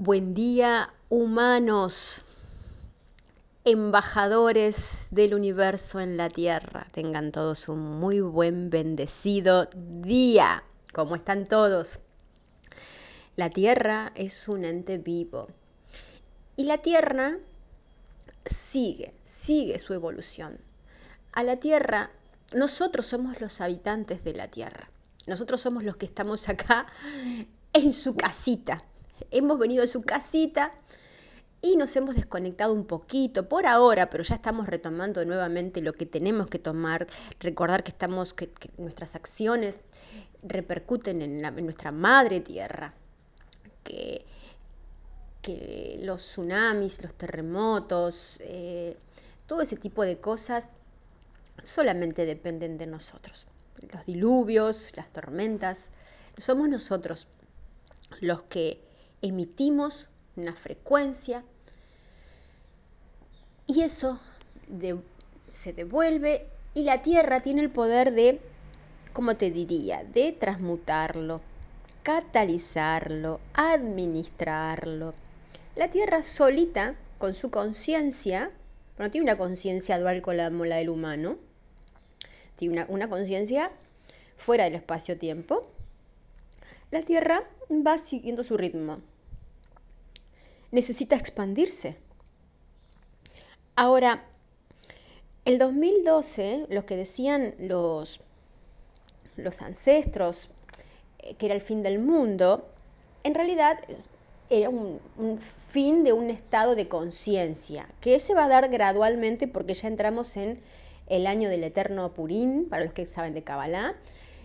Buen día, humanos, embajadores del universo en la Tierra. Tengan todos un muy buen, bendecido día. ¿Cómo están todos? La Tierra es un ente vivo. Y la Tierra sigue, sigue su evolución. A la Tierra, nosotros somos los habitantes de la Tierra. Nosotros somos los que estamos acá en su casita, hemos venido a su casita y nos hemos desconectado un poquito por ahora, pero ya estamos retomando nuevamente lo que tenemos que tomar, recordar que estamos, que, nuestras acciones repercuten en, nuestra madre tierra, que, que, los tsunamis, los terremotos, eh, todo ese tipo de cosas solamente dependen de nosotros. Los diluvios, las tormentas, somos nosotros los que emitimos una frecuencia y eso se devuelve y la Tierra tiene el poder de, como te diría?, de transmutarlo, catalizarlo, administrarlo. La Tierra solita, con su conciencia, no tiene una conciencia dual con la, mola del humano, tiene una, una conciencia fuera del espacio-tiempo, la Tierra va siguiendo su ritmo. Necesita expandirse. Ahora, el 2012, lo que decían los, los ancestros, eh, que era el fin del mundo, en realidad era un, un, fin de un estado de conciencia, que se va a dar gradualmente porque ya entramos en el año del eterno Purín, para los que saben de Kabbalah,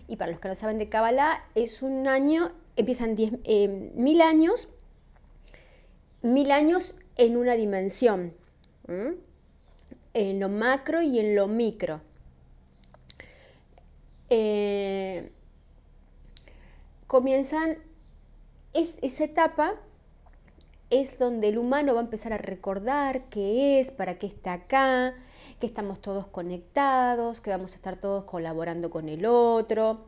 y para los que no saben de Kabbalah, es un año, empiezan eh, mil años, mil años en una dimensión, en lo macro y en lo micro. Eh, comienzan, es, esa etapa es donde el humano va a empezar a recordar qué es, para qué está acá, que estamos todos conectados, que vamos a estar todos colaborando con el otro,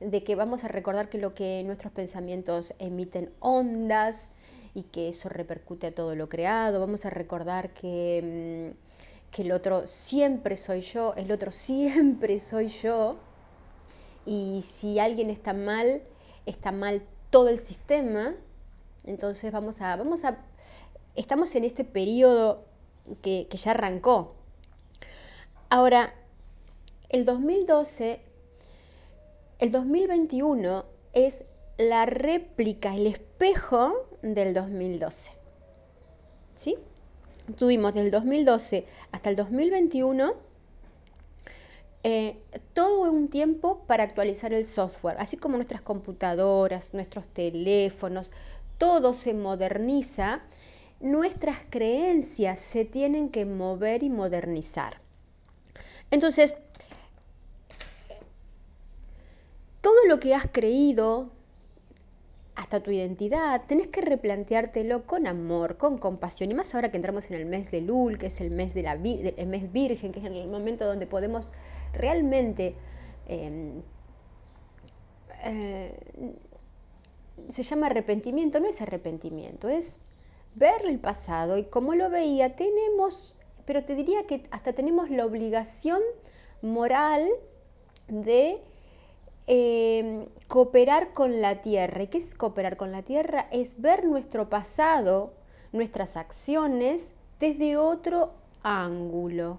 de que vamos a recordar que lo que nuestros pensamientos emiten ondas y que eso repercute a todo lo creado, vamos a recordar que, mm, que el otro siempre soy yo, el otro siempre soy yo, y si alguien está mal, está mal todo el sistema, entonces vamos a, vamos a, estamos en este periodo que, que ya arrancó, Ahora, el 2012, el 2021 es la réplica, el espejo del 2012. ¿Sí? Tuvimos del 2012 hasta el 2021 eh, todo un tiempo para actualizar el software, así como nuestras computadoras, nuestros teléfonos, todo se moderniza, nuestras creencias se tienen que mover y modernizar. Entonces, todo lo que has creído, hasta tu identidad, tenés que replanteártelo con amor, con compasión. Y más ahora que entramos en el mes de Lul, que es el mes, de la, el mes virgen, que es el momento donde podemos realmente... Em, eh, se llama arrepentimiento, no es arrepentimiento, es ver el pasado y como lo veía, tenemos pero te diría que hasta tenemos la obligación moral de eh, cooperar con la tierra. ¿Y qué es cooperar con la tierra? Es ver nuestro pasado, nuestras acciones desde otro ángulo.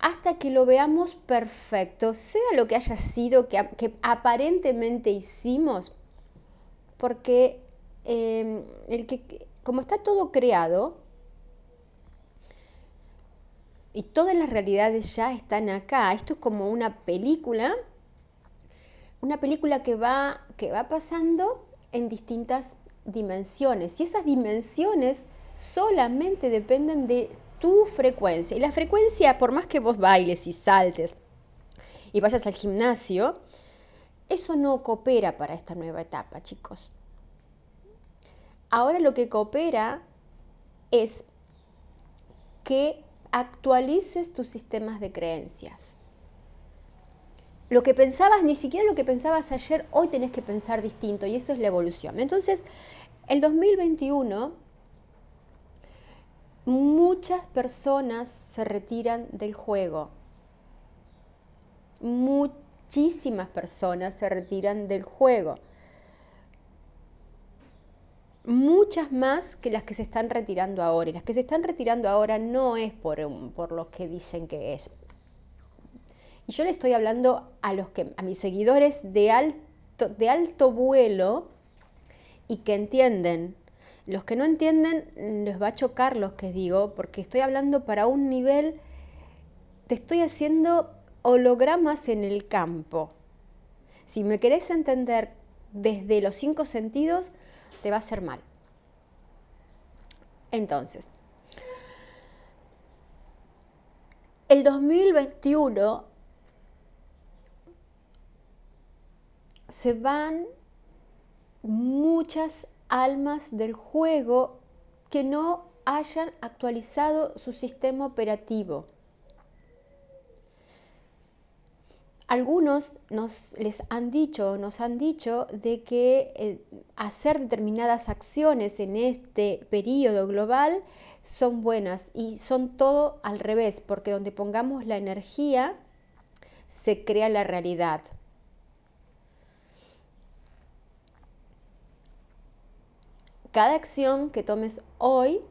Hasta que lo veamos perfecto, sea lo que haya sido, que, aparentemente hicimos, porque eh, el que, como está todo creado, y todas las realidades ya están acá. Esto es como una película, una película que va, que va pasando en distintas dimensiones. Y esas dimensiones solamente dependen de tu frecuencia. Y la frecuencia, por más que vos bailes y saltes y vayas al gimnasio, eso no coopera para esta nueva etapa, chicos. Ahora lo que coopera es que actualices tus sistemas de creencias. lo que pensabas, ni siquiera lo que pensabas ayer, hoy tenés que pensar distinto y eso es la evolución. Entonces, el 2021, muchas personas se retiran del juego. Muchísimas personas se retiran del juego. Muchas más que las que se están retirando ahora. Y las que se están retirando ahora no es por, por lo que dicen que es y yo le estoy hablando a, los que, a mis seguidores de alto, de alto vuelo y que entienden. Los que no entienden les va a chocar los que digo, porque estoy hablando para un nivel, te estoy haciendo hologramas en el campo. Si me querés entender desde los cinco sentidos, te va a hacer mal. Entonces, el 2021 se van muchas almas del juego que no hayan actualizado su sistema operativo. Algunos nos les han dicho, nos han dicho de que eh, hacer determinadas acciones en este periodo global son buenas y son todo al revés, porque donde pongamos la energía se crea la realidad. Cada acción que tomes hoy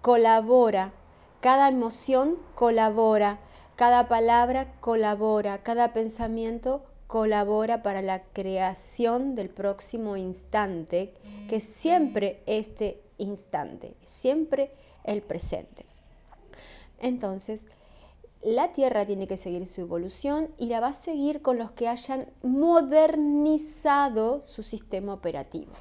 colabora, cada emoción colabora, cada palabra colabora, cada pensamiento colabora para la creación del próximo instante, que es siempre este instante, siempre el presente. Entonces, la Tierra tiene que seguir su evolución y la va a seguir con los que hayan modernizado su sistema operativo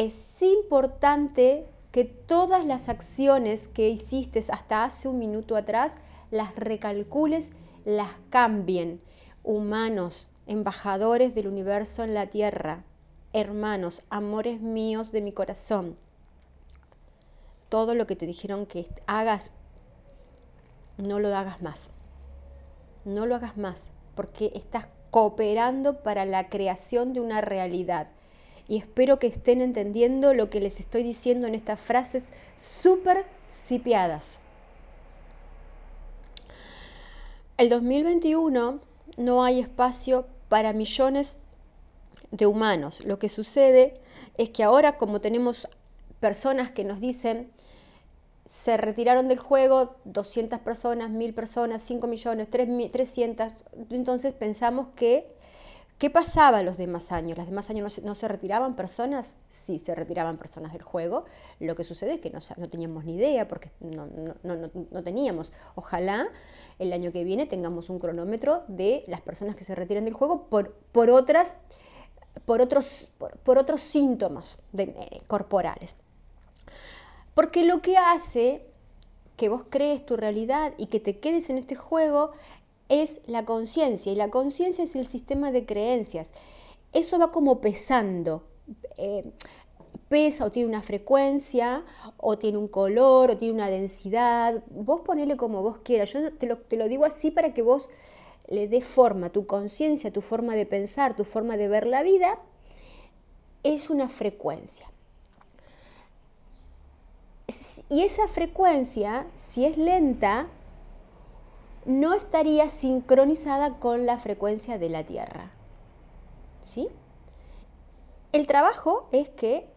es importante que todas las acciones que hiciste hasta hace un minuto atrás las recalcules, las cambien. Humanos, embajadores del universo en la tierra, hermanos, amores míos de mi corazón. Todo lo que te dijeron que hagas, no lo hagas más. No lo hagas más, porque estás cooperando para la creación de una realidad y espero que estén entendiendo lo que les estoy diciendo en estas frases súper sipiadas. El 2021 no hay espacio para millones de humanos. Lo que sucede es que ahora como tenemos personas que nos dicen se retiraron del juego 200 personas, 1000 personas, 5 millones, 300, entonces pensamos que ¿Qué pasaba los demás años? ¿Los demás años no se, retiraban personas? Sí, se retiraban personas del juego. Lo que sucede es que no, teníamos ni idea porque no, teníamos. Ojalá el año que viene tengamos un cronómetro de las personas que se retiran del juego por, por, otras, por, otros, por, otros síntomas eh, corporales. Porque lo que hace que vos crees tu realidad y que te quedes en este juego es la conciencia y la conciencia es el sistema de creencias. Eso va como pesando. Eh, pesa o tiene una frecuencia, o tiene un color, o tiene una densidad. Vos ponele como vos quieras. Yo te lo, te lo digo así para que vos le des forma, tu conciencia, tu forma de pensar, tu forma de ver la vida, es una frecuencia. Y esa frecuencia, si es lenta, no estaría sincronizada con la frecuencia de la Tierra. ¿Sí? El trabajo es que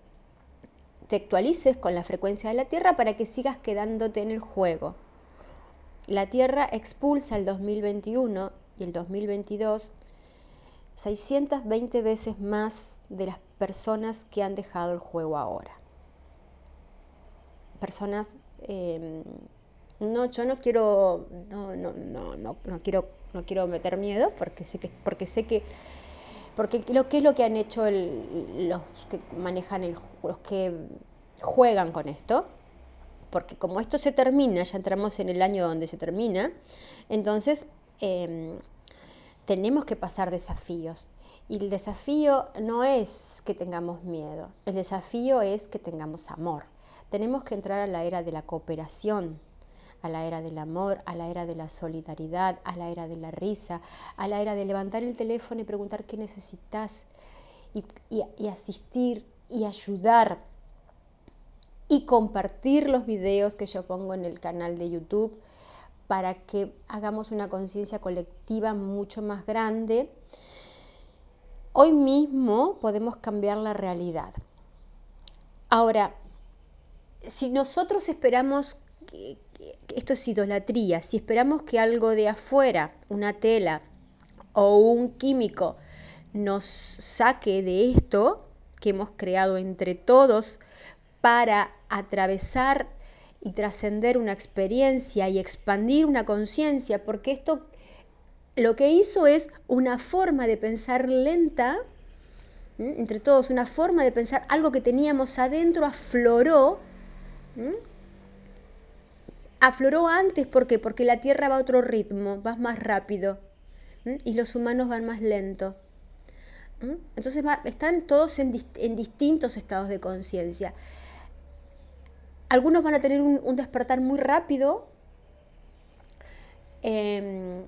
te actualices con la frecuencia de la Tierra para que sigas quedándote en el juego. La Tierra expulsa el 2021 y el 2022 620 veces más de las personas que han dejado el juego ahora. Personas em, no, yo no quiero, no, no, no, no, quiero, no quiero meter miedo porque sé que, porque sé que, porque lo que es lo que han hecho los que manejan el, los que juegan con esto, porque como esto se termina, ya entramos en el año donde se termina, entonces em, tenemos que pasar desafíos. Y el desafío no es que tengamos miedo, el desafío es que tengamos amor. Tenemos que entrar a la era de la cooperación, a la era del amor, a la era de la solidaridad, a la era de la risa, a la era de levantar el teléfono y preguntar qué necesitas y, asistir y ayudar y compartir los videos que yo pongo en el canal de YouTube para que hagamos una conciencia colectiva mucho más grande. Hoy mismo podemos cambiar la realidad. Ahora, si nosotros esperamos, esto es idolatría, si esperamos que algo de afuera, una tela o un químico, nos saque de esto que hemos creado entre todos para atravesar y trascender una experiencia y expandir una conciencia, porque esto lo que hizo es una forma de pensar lenta, entre todos, una forma de pensar, algo que teníamos adentro afloró, afloró antes, ¿por qué? Porque la Tierra va a otro ritmo, va más rápido, y los humanos van más lento. Entonces están todos en, distintos estados de conciencia. Algunos van a tener un, despertar muy rápido em,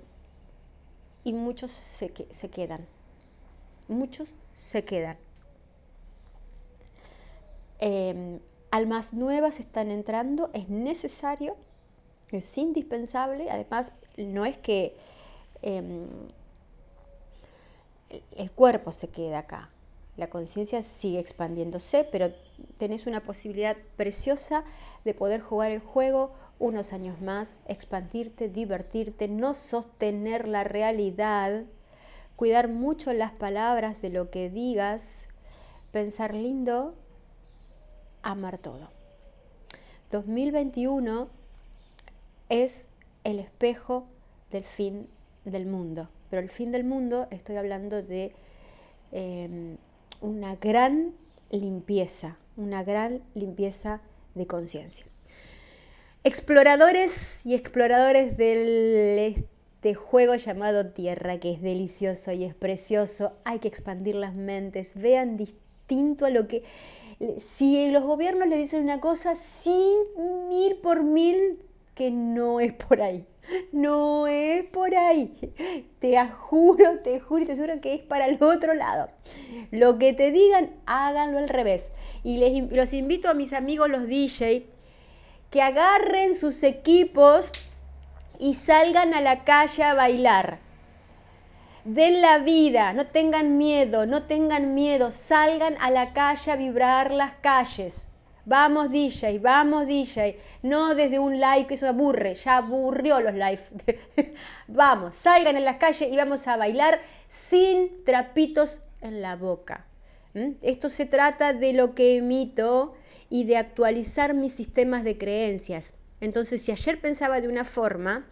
y muchos se, se quedan. Muchos se quedan. Em, almas nuevas están entrando, es necesario, es indispensable, además no es que em, el cuerpo se queda acá. La conciencia sigue expandiéndose, pero tenés una posibilidad preciosa de poder jugar el juego unos años más, expandirte, divertirte, no sostener la realidad, cuidar mucho las palabras de lo que digas, pensar lindo, amar todo. 2021 es el espejo del fin del mundo. Pero el fin del mundo estoy hablando de em, una gran limpieza, una gran limpieza de conciencia. Exploradores y exploradores de este juego llamado Tierra, que es delicioso y es precioso, hay que expandir las mentes, vean distinto a lo que... Si los gobiernos le dicen una cosa, sin mil por mil que no es por ahí. No es por ahí. Te juro, te juro y te juro que es para el otro lado. Lo que te digan, háganlo al revés. Y les, los invito a mis amigos los DJ que agarren sus equipos y salgan a la calle a bailar. Den la vida, no tengan miedo, no tengan miedo, salgan a la calle a vibrar las calles. Vamos DJ, vamos DJ. No desde un live que eso aburre, ya aburrió los live. vamos, salgan en las calles y vamos a bailar sin trapitos en la boca. ¿Mm? Esto se trata de lo que emito y de actualizar mis sistemas de creencias. Entonces, si ayer pensaba de una forma,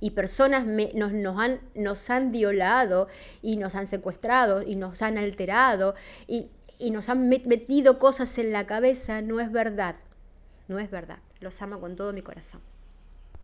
y personas nos, nos, han, nos han violado y nos han secuestrado y nos han alterado y y nos han metido cosas en la cabeza, no es verdad. No es verdad. Los amo con todo mi corazón.